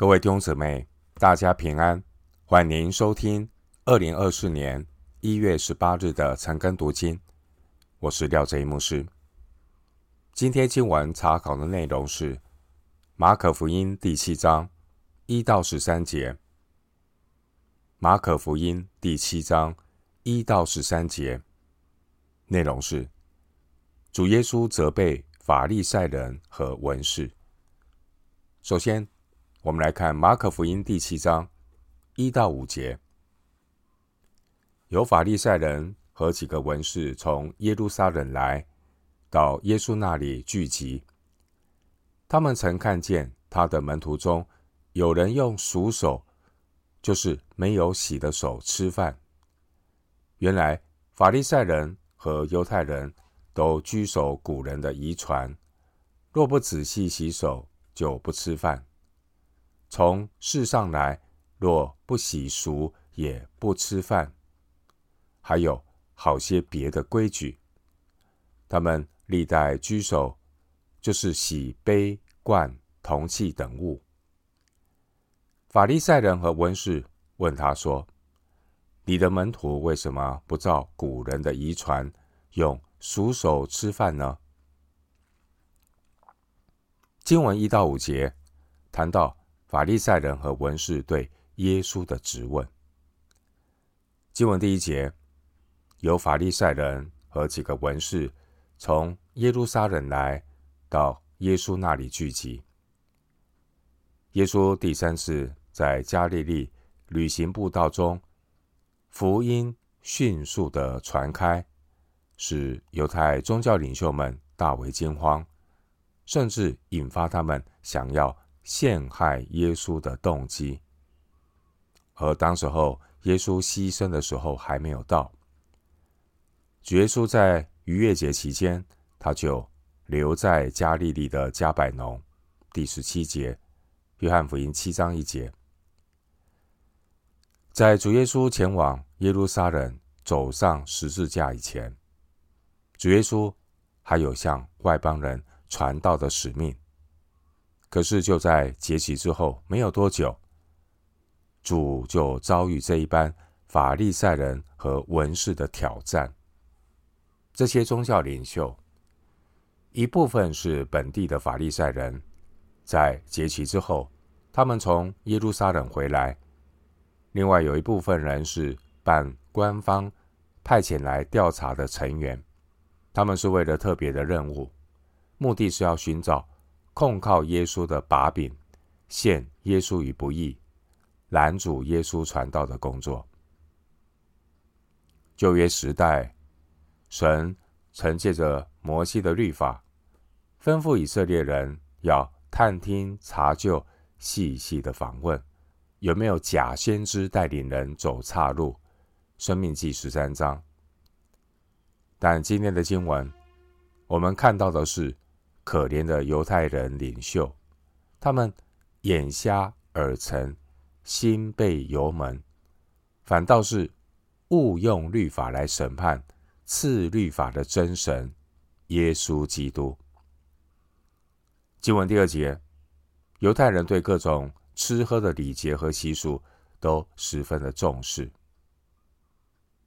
各位弟兄姊妹，大家平安，欢迎收听二零二四年一月十八日的晨更读经。我是廖哲一牧师。今天经文查考的内容是马可福音第七章一到十三节。马可福音第七章一到十三节内容是主耶稣责备法利赛人和文士。首先，我们来看马可福音第七章一到五节，有法利赛人和几个文士从耶路撒冷来到耶稣那里聚集。他们曾看见他的门徒中有人用熟手，就是没有洗的手吃饭。原来法利赛人和犹太人都居守古人的遗传，若不仔细洗手，就不吃饭。从世上来，若不洗赎，也不吃饭。还有好些别的规矩，他们历代居守，就是洗杯、罐、铜器等物。法利赛人和文士问他说：“你的门徒为什么不照古人的遗传，用熟手吃饭呢？”经文一到五节谈到。法利赛人和文士对耶稣的质问。经文第一节，有法利赛人和几个文士从耶路撒冷来到耶稣那里聚集。耶稣第三次在加利利旅行布道中，福音迅速的传开，使犹太宗教领袖们大为惊慌，甚至引发他们想要。陷害耶稣的动机，而当时候耶稣牺牲的时候还没有到。主耶稣在逾越节期间，他就留在加利利的加百农。第十七节，约翰福音七章一节，在主耶稣前往耶路撒冷走上十字架以前，主耶稣还有向外邦人传道的使命。可是就在节期之后没有多久，主就遭遇这一班法利赛人和文士的挑战。这些宗教领袖，一部分是本地的法利赛人，在节期之后，他们从耶路撒冷回来；另外有一部分人是办官方派遣来调查的成员，他们是为了特别的任务，目的是要寻找。控告耶稣的把柄，陷耶稣于不义，拦阻耶稣传道的工作。旧约时代，神曾借着摩西的律法，吩咐以色列人要探听、查究、细细的访问，有没有假先知带领人走岔路。生命记十三章。但今天的经文，我们看到的是。可怜的犹太人领袖，他们眼瞎耳沉，心被油蒙，反倒是误用律法来审判赐律法的真神耶稣基督。经文第二节，犹太人对各种吃喝的礼节和习俗都十分的重视。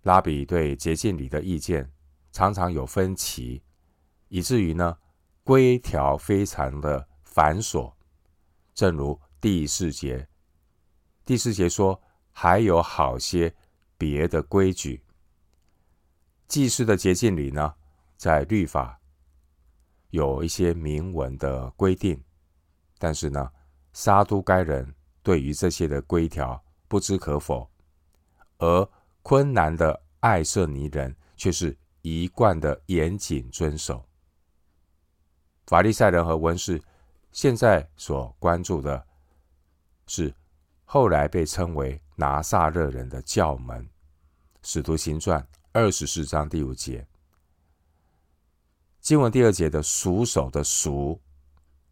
拉比对洁净礼的意见常常有分歧，以至于呢，规条非常的繁琐，正如第四节，第四节说，还有好些别的规矩。祭司的洁净礼呢，在律法有一些明文的规定，但是呢，撒都该人对于这些的规条不知可否，而昆南的爱色尼人却是一贯的严谨遵守。法利赛人和文士现在所关注的是后来被称为拿撒勒人的教门，《使徒行传》二十四章第五节。经文第二节的“熟手”的“熟”，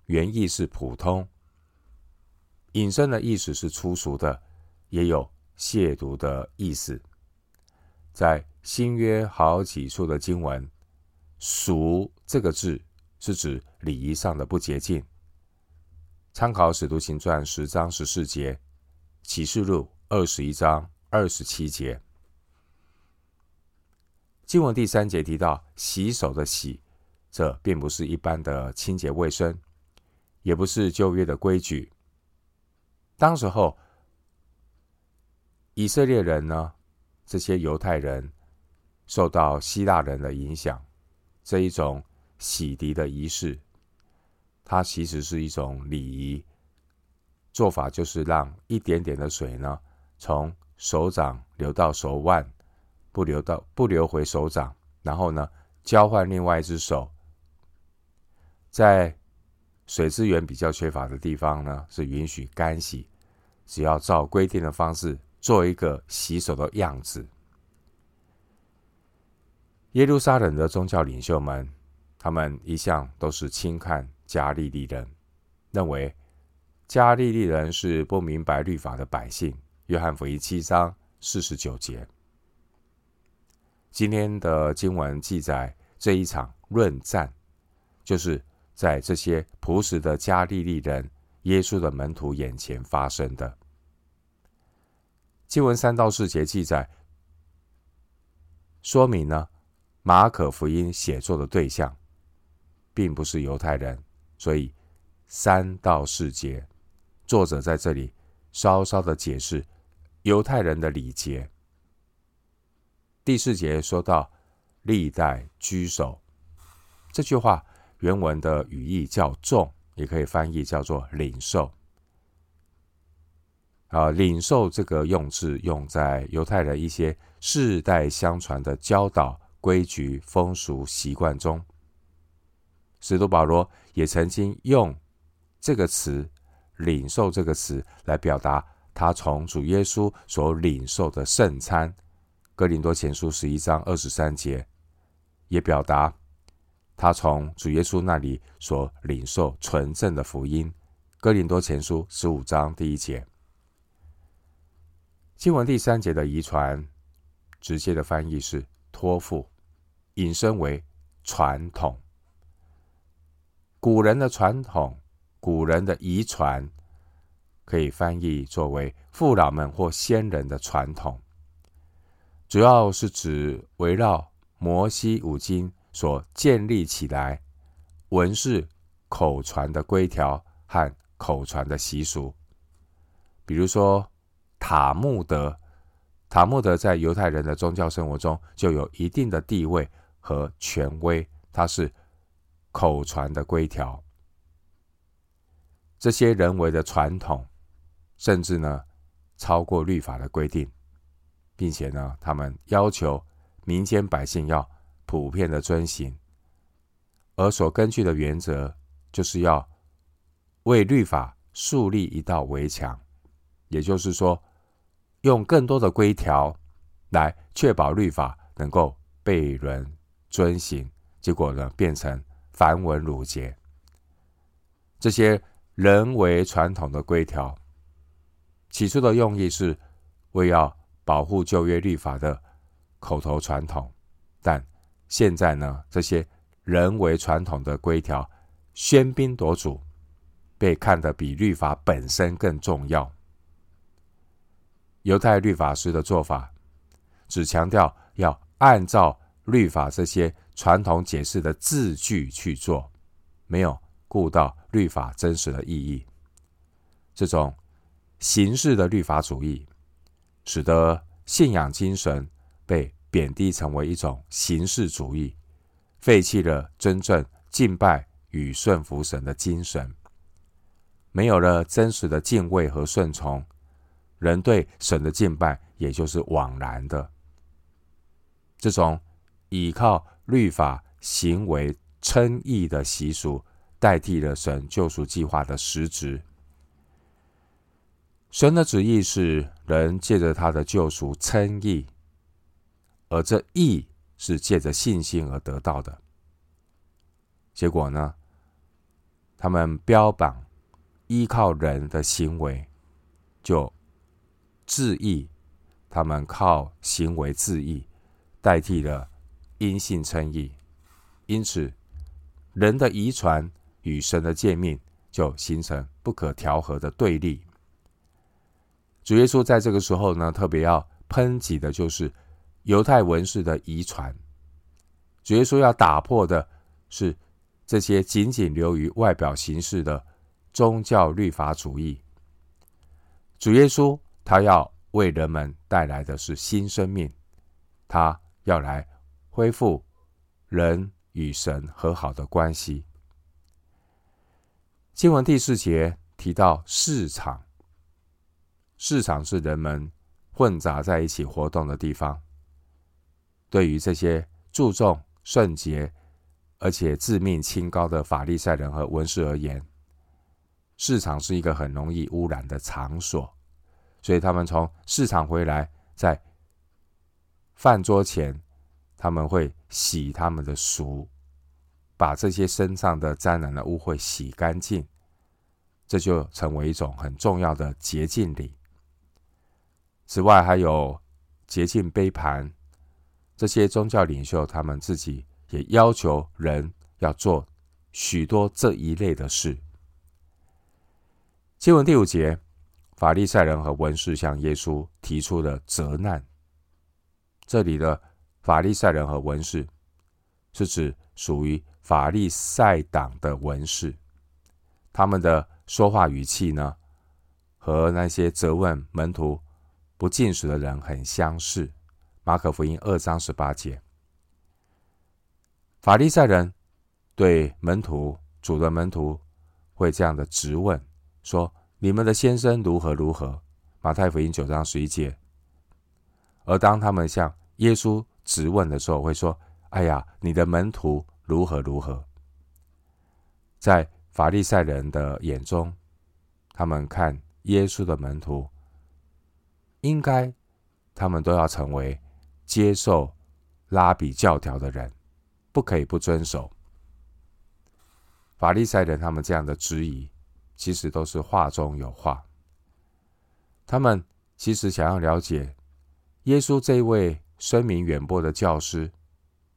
原意是普通，引申的意思是粗俗的，也有亵渎的意思。在新约好几处的经文，“赎”这个字。是指礼仪上的不洁净。参考《使徒行传》十章十四节，《启示录》二十一章二十七节。经文第三节提到洗手的洗，这并不是一般的清洁卫生，也不是旧约的规矩。当时候，以色列人呢，这些犹太人受到希腊人的影响，这一种洗涤的仪式，它其实是一种礼仪。做法就是让一点点的水呢，从手掌流到手腕。不流到不流回手掌，然后呢，交换另外一只手。在水资源比较缺乏的地方呢，是允许干洗，只要照规定的方式做一个洗手的样子。耶路撒冷的宗教领袖们，他们一向都是轻看加利利人，认为加利利人是不明白律法的百姓。约翰福音七章四十九节。今天的经文记载这一场论战，就是在这些朴实的加利利人、耶稣的门徒眼前发生的。经文三到四节记载，说明呢，马可福音写作的对象并不是犹太人，所以三到四节，作者在这里稍稍的解释犹太人的礼节。第四节说到“历代居首”这句话，原文的语义叫“重”，也可以翻译叫做“领受”。啊，“领受”这个用字用在犹太人一些世代相传的教导、规矩、风俗习惯中。使徒保罗也曾经用这个词“领受”这个词来表达他从主耶稣所领受的圣餐。哥林多前书十一章二十三节，也表达他从主耶稣那里所领受纯正的福音。哥林多前书十五章第一节，经文第三节的遗传，直接的翻译是托付，引申为传统。古人的传统，古人的遗传，可以翻译作为父老们或先人的传统。主要是指围绕摩西五经所建立起来文士口传的规条和口传的习俗，比如说塔木德，塔木德在犹太人的宗教生活中就有一定的地位和权威，它是口传的规条。这些人为的传统，甚至呢超过律法的规定。并且呢，他们要求民间百姓要普遍的遵行，而所根据的原则就是要为律法树立一道围墙，也就是说，用更多的规条来确保律法能够被人遵行。结果呢，变成繁文缛节。这些人为传统的规条，起初的用意是为要。保护旧约律法的口头传统，但现在呢，这些人为传统的规条喧宾夺主，被看得比律法本身更重要。犹太律法师的做法，只强调要按照律法这些传统解释的字句去做，没有顾到律法真实的意义。这种形式的律法主义。使得信仰精神被贬低成为一种形式主义，废弃了真正敬拜与顺服神的精神，没有了真实的敬畏和顺从，人对神的敬拜也就是枉然的。这种依靠律法行为称义的习俗，代替了神救赎计划的实质。神的旨意是人借着他的救赎称义，而这义是借着信心而得到的。结果呢，他们标榜依靠人的行为就自义，他们靠行为自义，代替了因信称义。因此，人的遗传与神的诫命就形成不可调和的对立。主耶稣在这个时候呢，特别要抨击的就是犹太文士的遗传。主耶稣要打破的是这些仅仅流于外表形式的宗教律法主义。主耶稣他要为人们带来的是新生命，他要来恢复人与神和好的关系。经文第四节提到市场。市场是人们混杂在一起活动的地方。对于这些注重圣洁而且自命清高的法利赛人和文士而言，市场是一个很容易污染的场所。所以他们从市场回来，在饭桌前，他们会洗他们的俗，把这些身上的沾染的污秽洗干净，这就成为一种很重要的洁净礼。此外，还有洁净杯盘，这些宗教领袖他们自己也要求人要做许多这一类的事。经文第五节，法利赛人和文士向耶稣提出了责难。这里的法利赛人和文士是指属于法利赛党的文士，他们的说话语气呢，和那些责问门徒。不进食的人很相似。马可福音二章十八节，法利赛人对门徒、主的门徒会这样的质问：说你们的先生如何如何？马太福音九章十一节。而当他们向耶稣质问的时候，会说：哎呀，你的门徒如何如何？在法利赛人的眼中，他们看耶稣的门徒。应该，他们都要成为接受拉比教条的人，不可以不遵守。法利赛人他们这样的质疑，其实都是话中有话。他们其实想要了解耶稣这位声名远播的教师，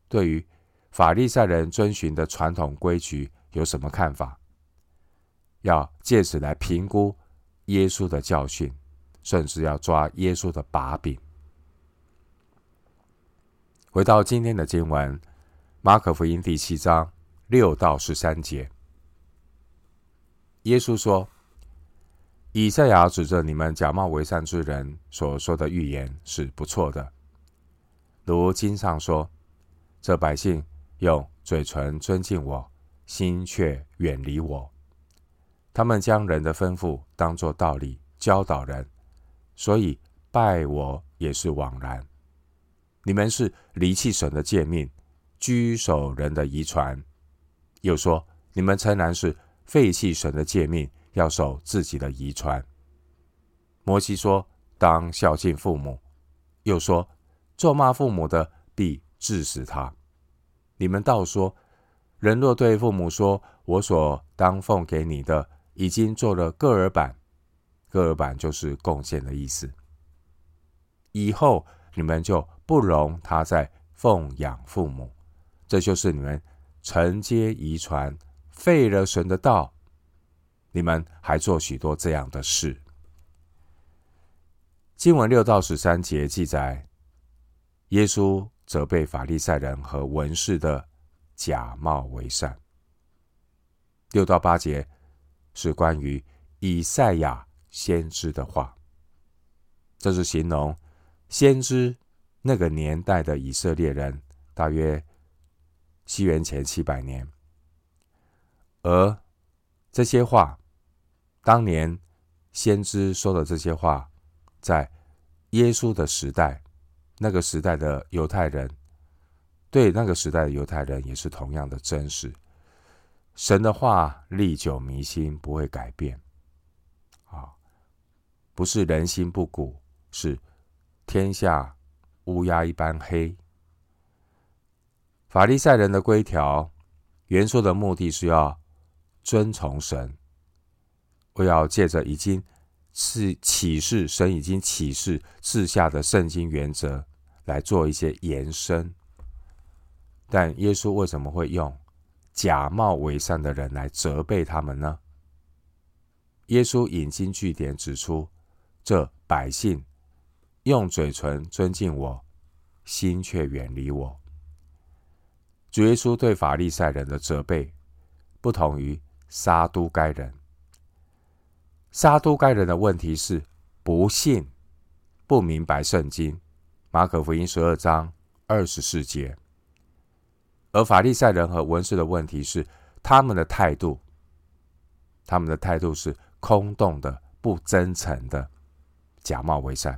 对于法利赛人遵循的传统规矩有什么看法，要借此来评估耶稣的教训。甚至要抓耶稣的把柄。回到今天的经文，《马可福音》第七章六到十三节，耶稣说：“以赛亚指着你们假冒为善之人所说的预言是不错的，如经上说：这百姓用嘴唇尊敬我，心却远离我。他们将人的吩咐当作道理教导人。”所以拜我也是枉然。你们是离弃神的诫命，居守人的遗传。又说你们诚然是废弃神的诫命，要守自己的遗传。摩西说当孝敬父母，又说咒骂父母的必治死他。你们倒说，人若对父母说：“我所当奉给你的，已经做了各耳板。”各耳板就是贡献的意思。以后你们就不容他再奉养父母，这就是你们承接遗传，废了神的道。你们还做许多这样的事。经文六到十三节记载，耶稣责备法利赛人和文士的假冒为善。六到八节是关于以赛亚。先知的话，这是形容先知那个年代的以色列人，大约西元前七百年。而这些话，当年先知说的这些话，在耶稣的时代，那个时代的犹太人，对那个时代的犹太人也是同样的真实。神的话历久弥新，不会改变。啊不是人心不古，是天下乌鸦一般黑。法利赛人的规条，原说的目的是要遵从神，我要借着已经是启示，神已经启示赐下的圣经原则来做一些延伸。但耶稣为什么会用假冒为善的人来责备他们呢？耶稣引经据典指出，这百姓用嘴唇尊敬我，心却远离我。主耶稣对法利赛人的责备，不同于撒都该人。撒都该人的问题是不信、不明白圣经。马可福音十二章二十四节。而法利赛人和文士的问题是他们的态度，他们的态度是空洞的、不真诚的、假冒为善。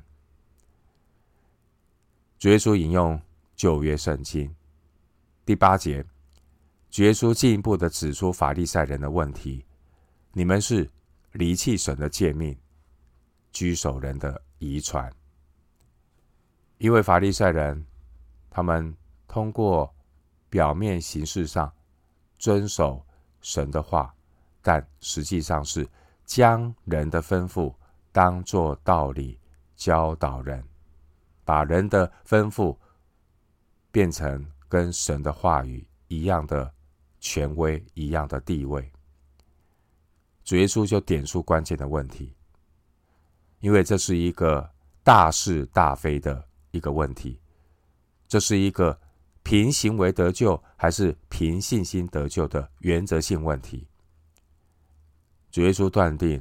主耶稣引用旧约圣经。第八节，主耶稣进一步的指出法利赛人的问题：你们是离弃神的诫命，居守人的遗传。因为法利赛人，他们通过表面形式上遵守神的话，但实际上是将人的吩咐当作道理教导人，把人的吩咐变成。跟神的话语一样的权威，一样的地位，主耶稣就点出关键的问题，因为这是一个大是大非的一个问题，这是一个凭行为得救还是凭信心得救的原则性问题。主耶稣断定，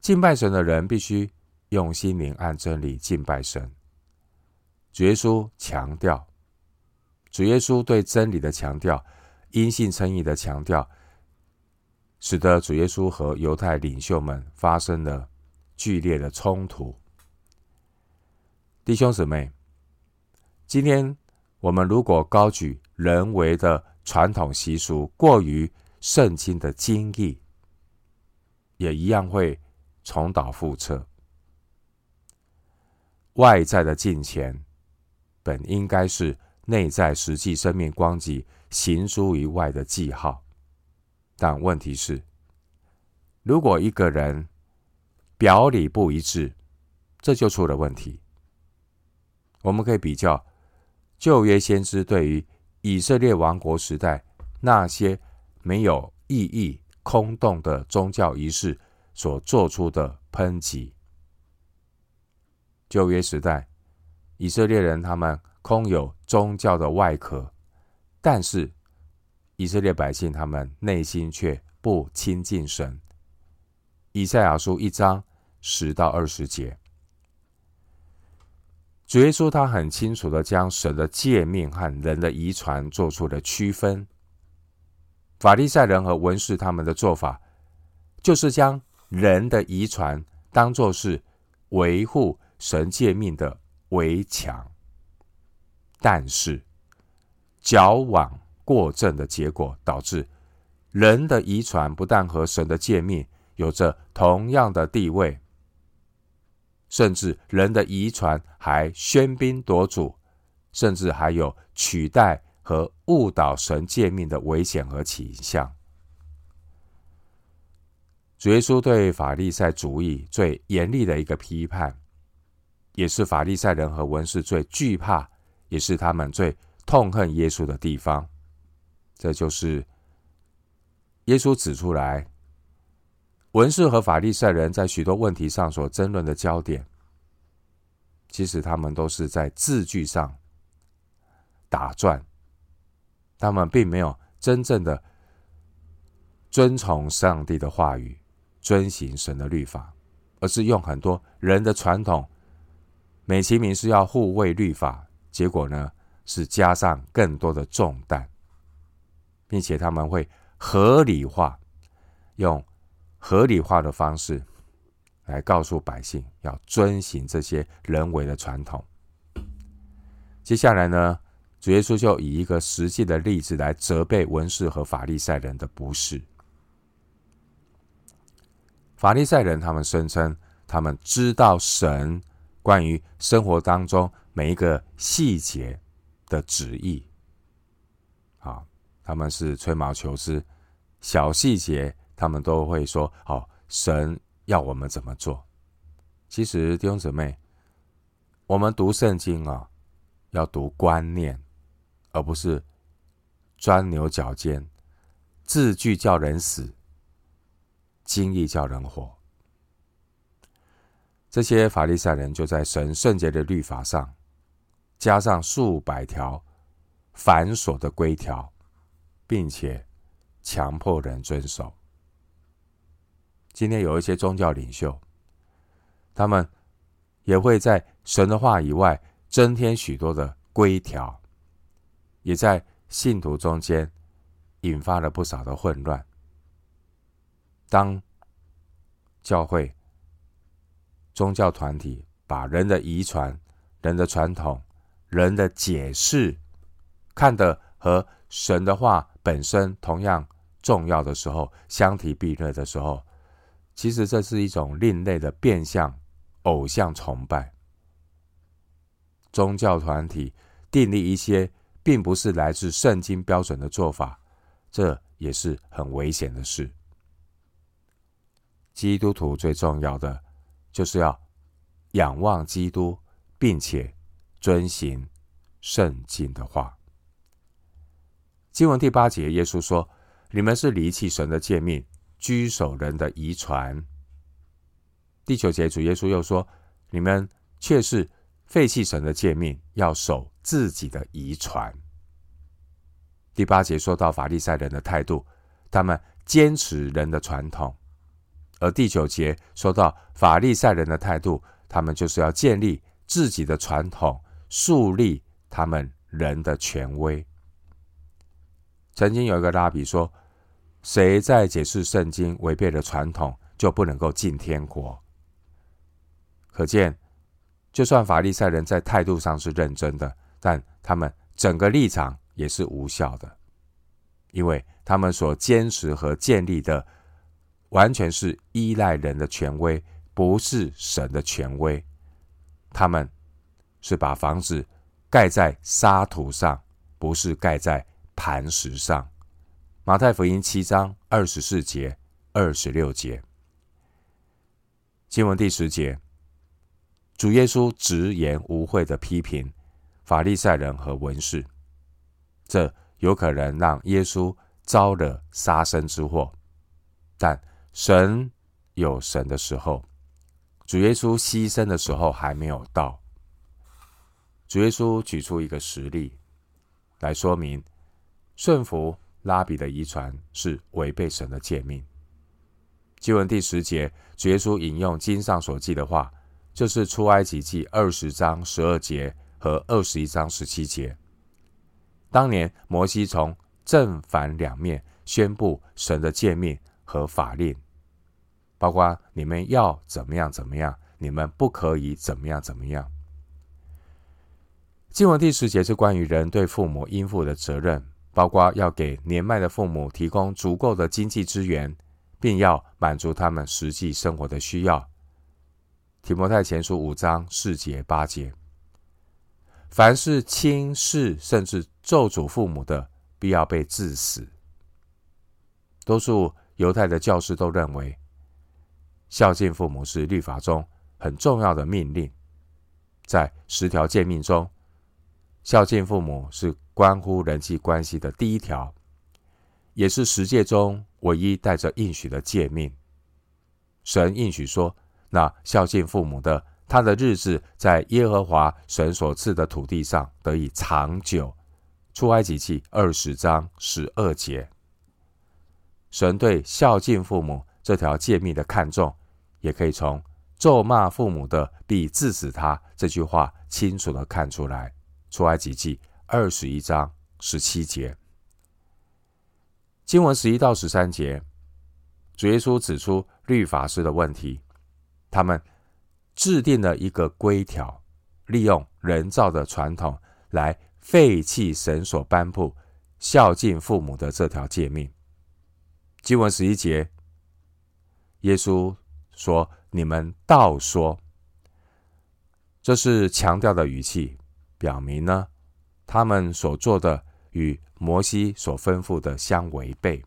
敬拜神的人必须用心灵按真理敬拜神。主耶稣强调。主耶稣对真理的强调，因信称义的强调，使得主耶稣和犹太领袖们发生了剧烈的冲突。弟兄姊妹，今天我们如果高举人为的传统习俗，过于圣经的经义，也一样会重蹈覆辙。外在的敬虔，本应该是。内在实际生命光景行诸于外的记号，但问题是，如果一个人表里不一致，这就出了问题。我们可以比较旧约先知对于以色列王国时代那些没有意义、空洞的宗教仪式所做出的抨击。旧约时代，以色列人他们。空有宗教的外壳，但是以色列百姓他们内心却不亲近神。以赛亚书一章十到二十节，主耶稣他很清楚的将神的诫命和人的遗传做出了区分。法利赛人和文士他们的做法，就是将人的遗传当作是维护神诫命的围墙。但是，矫枉过正的结果，导致人的遗传不但和神的诫命有着同样的地位，甚至人的遗传还喧宾夺主，甚至还有取代和误导神诫命的危险和倾向。主耶稣对法利赛主义最严厉的一个批判，也是法利赛人和文士最惧怕。也是他们最痛恨耶稣的地方，这就是耶稣指出来，文士和法利赛人在许多问题上所争论的焦点，其实他们都是在字句上打转，他们并没有真正的遵从上帝的话语，遵行神的律法，而是用很多人的传统，美其名是要护卫律法。结果呢，是加上更多的重担，并且他们会合理化，用合理化的方式来告诉百姓要遵行这些人为的传统。接下来呢，主耶稣就以一个实际的例子来责备文士和法利赛人的不是。法利赛人他们声称他们知道神关于生活当中。每一个细节的旨意，他们是吹毛求疵，小细节他们都会说：“哦，神要我们怎么做？”其实弟兄姊妹，我们读圣经啊，要读观念，而不是钻牛角尖，字句叫人死，经意叫人活。这些法利赛人就在神圣洁的律法上加上数百条繁琐的规条，并且强迫人遵守。今天有一些宗教领袖，他们也会在神的话以外增添许多的规条，也在信徒中间引发了不少的混乱。当教会、宗教团体把人的遗传、人的传统、人的解释看得和神的话本身同样重要的时候，相提并论的时候，其实这是一种另类的变相偶像崇拜。宗教团体订立一些并不是来自圣经标准的做法，这也是很危险的事。基督徒最重要的就是要仰望基督，并且遵行圣经的话。经文第八节，耶稣说：“你们是离弃神的诫命，居守人的遗传。”第九节，主耶稣又说：“你们却是废弃神的诫命，要守自己的遗传。”第八节说到法利赛人的态度，他们坚持人的传统。而第九节说到法利赛人的态度，他们就是要建立自己的传统，树立他们人的权威。曾经有一个拉比说：“谁在解释圣经违背了传统，就不能够进天国。”可见，就算法利赛人在态度上是认真的，但他们整个立场也是无效的，因为他们所坚持和建立的。完全是依赖人的权威，不是神的权威。他们是把房子盖在沙土上，不是盖在磐石上。马太福音七章二十四节、二十六节，经文第十节，主耶稣直言无讳的批评法利赛人和文士，这有可能让耶稣招惹杀身之祸，但。神有神的时候，主耶稣牺牲的时候还没有到。主耶稣举出一个实例来说明，顺服拉比的遗传是违背神的诫命。经文第十节，主耶稣引用经上所记的话，就是出埃及记二十章十二节和二十一章十七节。当年摩西从正反两面宣布神的诫命。和法令，包括你们要怎么样怎么样，你们不可以怎么样怎么样。经文第十节是关于人对父母应负的责任，包括要给年迈的父母提供足够的经济资源，并要满足他们实际生活的需要。提摩太前书五章四节八节，凡是轻视甚至咒诅父母的，必要被治死。多数。犹太的教师都认为，孝敬父母是律法中很重要的命令。在十条诫命中，孝敬父母是关乎人际关系的第一条，也是十诫中唯一带着应许的诫命。神应许说：“那孝敬父母的，他的日子在耶和华神所赐的土地上得以长久。”出埃及记二十章十二节。神对孝敬父母这条诫命的看重，也可以从“咒骂父母的必致死他”这句话清楚地看出来。出埃及记二十一章十七节，经文十一到十三节，主耶稣指出律法师的问题，他们制定了一个规条，利用人造的传统来废弃神所颁布孝敬父母的这条诫命。经文十一节，耶稣说：“你们倒说。”这是强调的语气，表明呢，他们所做的与摩西所吩咐的相违背。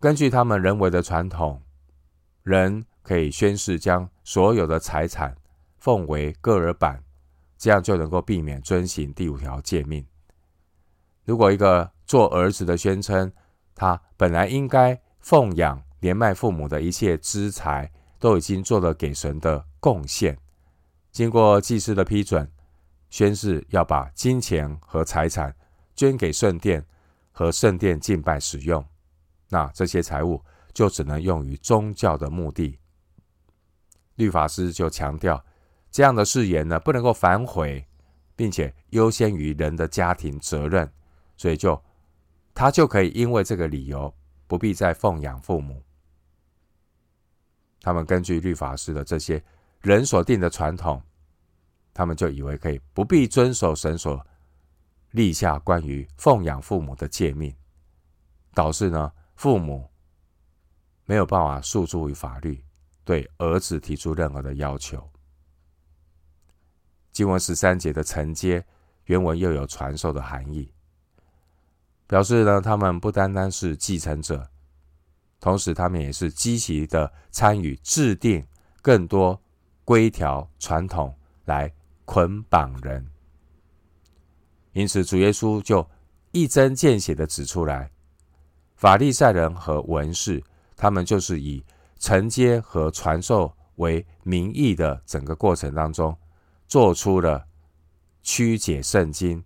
根据他们人为的传统，人可以宣誓将所有的财产奉为各耳版，这样就能够避免遵行第五条诫命。如果一个做儿子的宣称，他本来应该奉养年迈父母的一切资财都已经做了给神的贡献，经过祭司的批准，宣誓要把金钱和财产捐给圣殿和圣殿敬拜使用，那这些财物就只能用于宗教的目的。律法师就强调，这样的誓言呢，不能够反悔，并且优先于人的家庭责任，所以就他就可以因为这个理由，不必再奉养父母。他们根据律法师的这些人所定的传统，他们就以为可以不必遵守神所立下关于奉养父母的诫命，导致呢，父母没有办法诉诸于法律，对儿子提出任何的要求。经文十三节的承接原文又有传授的含义，表示呢，他们不单单是继承者。同时，他们也是积极的参与制定更多规条传统来捆绑人。因此，主耶稣就一针见血的指出来，法利赛人和文士，他们就是以承接和传授为名义的整个过程当中，做出了曲解圣经、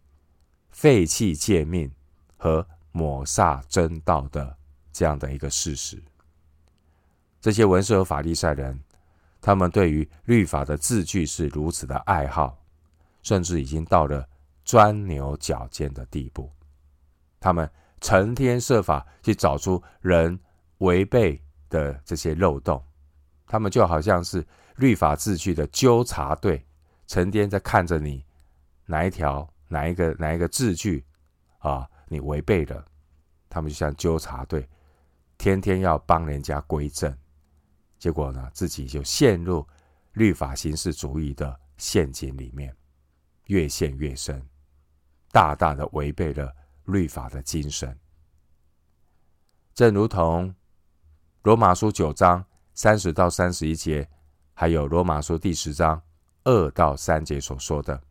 废弃诫命和抹煞真道的。这样的一个事实，这些文士和法利赛人，他们对于律法的字句是如此的爱好，甚至已经到了钻牛角尖的地步。他们成天设法去找出人违背的这些漏洞，他们就好像是律法字句的纠察队，成天在看着你哪一条、哪一个、哪一个字句啊，你违背了，他们就像纠察队。天天要帮人家归正，结果呢，自己就陷入律法形式主义的陷阱里面，越陷越深，大大的违背了律法的精神。正如同罗马书九章三十到三十一节，还有罗马书第十章二到三节所说的，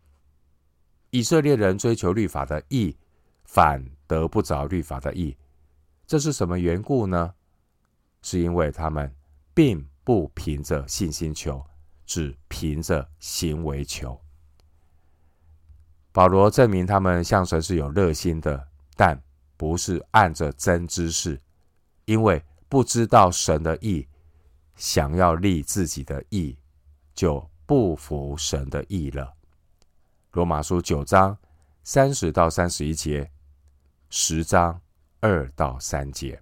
以色列人追求律法的义，反得不着律法的义。这是什么缘故呢？是因为他们并不凭着信心求，只凭着行为求。保罗证明他们向神是有热心的，但不是按着真知识，因为不知道神的意，想要立自己的意，就不服神的意了。罗马书九章三十到三十一节，十章。二到三节，